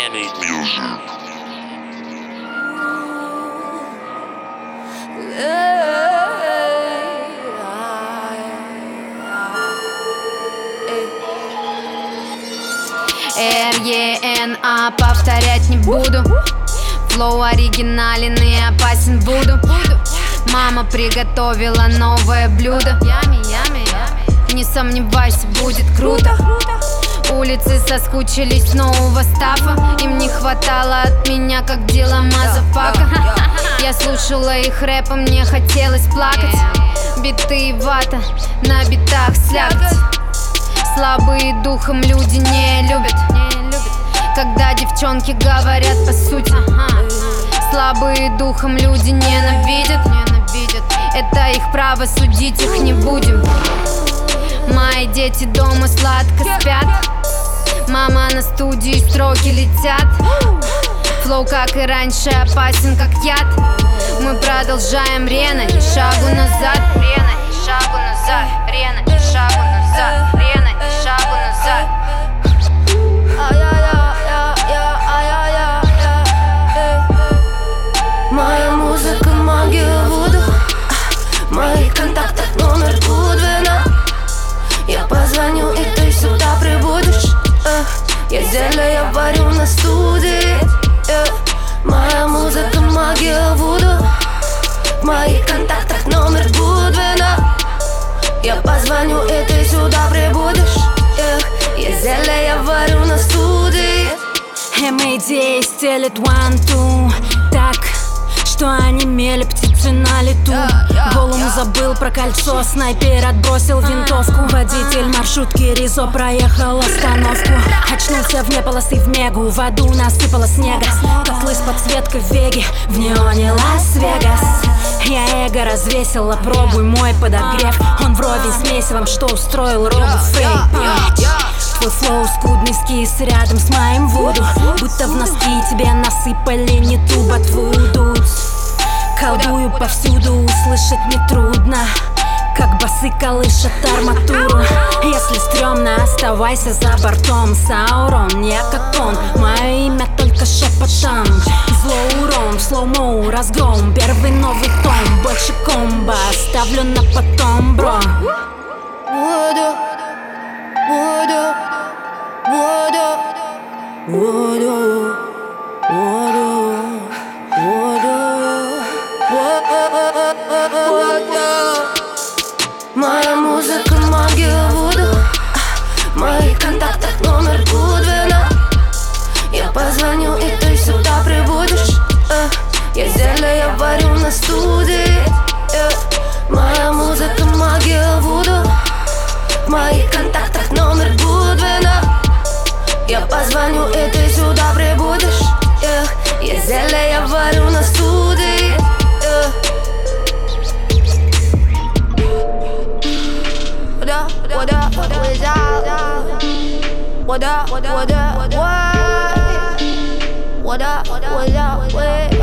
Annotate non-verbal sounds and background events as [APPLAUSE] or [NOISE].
Kenny Music. R-E-N-A повторять не буду. Флоу оригинален и опасен буду. Мама приготовила новое блюдо. Не сомневайся, будет круто Улицы соскучились нового stuff а. Им не хватало от меня, как дела motherfucker [LAUGHS] Я слушала их рэп, и мне хотелось плакать. Биты и вата, на битах слякоть. Слабые духом люди не любят. Когда девчонки говорят по сути. Слабые духом люди ненавидят. Это их право, судить их не будем. Мои дети дома сладко спят Мама на студии, строки летят. Флоу, как и раньше, опасен, как яд. Мы продолжаем Рена, ни шагу назад. Рена, шагу назад Зелье, я варю на студии э, Моя музыка, магия, воду В моих контактах номер Гудвина. Я позвоню, и ты сюда прибудешь э, Я зелье, я варю на студии МАД стелит one-two Так, что они мели птицы на лету Голум забыл про кольцо, снайпер отбросил винтовку. Водитель маршрутки Ризо проехал остановку. Очнулся вне полосы в мегу, в аду насыпало снега. Котлы с подсветкой в веге, в неоне Лас-Вегас. Я эго развесила, пробуй мой подогрев. Он вровень с месивом, что устроил Робу Фейк Твой флоу скудный скис рядом с моим вуду. Будто в носки тебе насыпали не ту ботву тут Колдую повсюду, услышать нетрудно как басы колышет арматуру. Если стрёмно, оставайся за бортом. Саурон, я как он, мое имя только шепотом. Зло урон, в slow-mo разгром Первый новый том, больше комбо Оставлю на потом, bro. Voodoo, voodoo, voodoo, voodoo, воду. Моя музыка, магия, воду. В моих контактах номер Гудвина. Я позвоню, и ты сюда прибудешь. э. Я зелье, я варю на студии. э. Моя музыка, магия, воду. В моих контактах номер Гудвина Я позвоню, и ты сюда прибудешь Я зелье, я варю What up? What up? What up? What? What up? What up? What?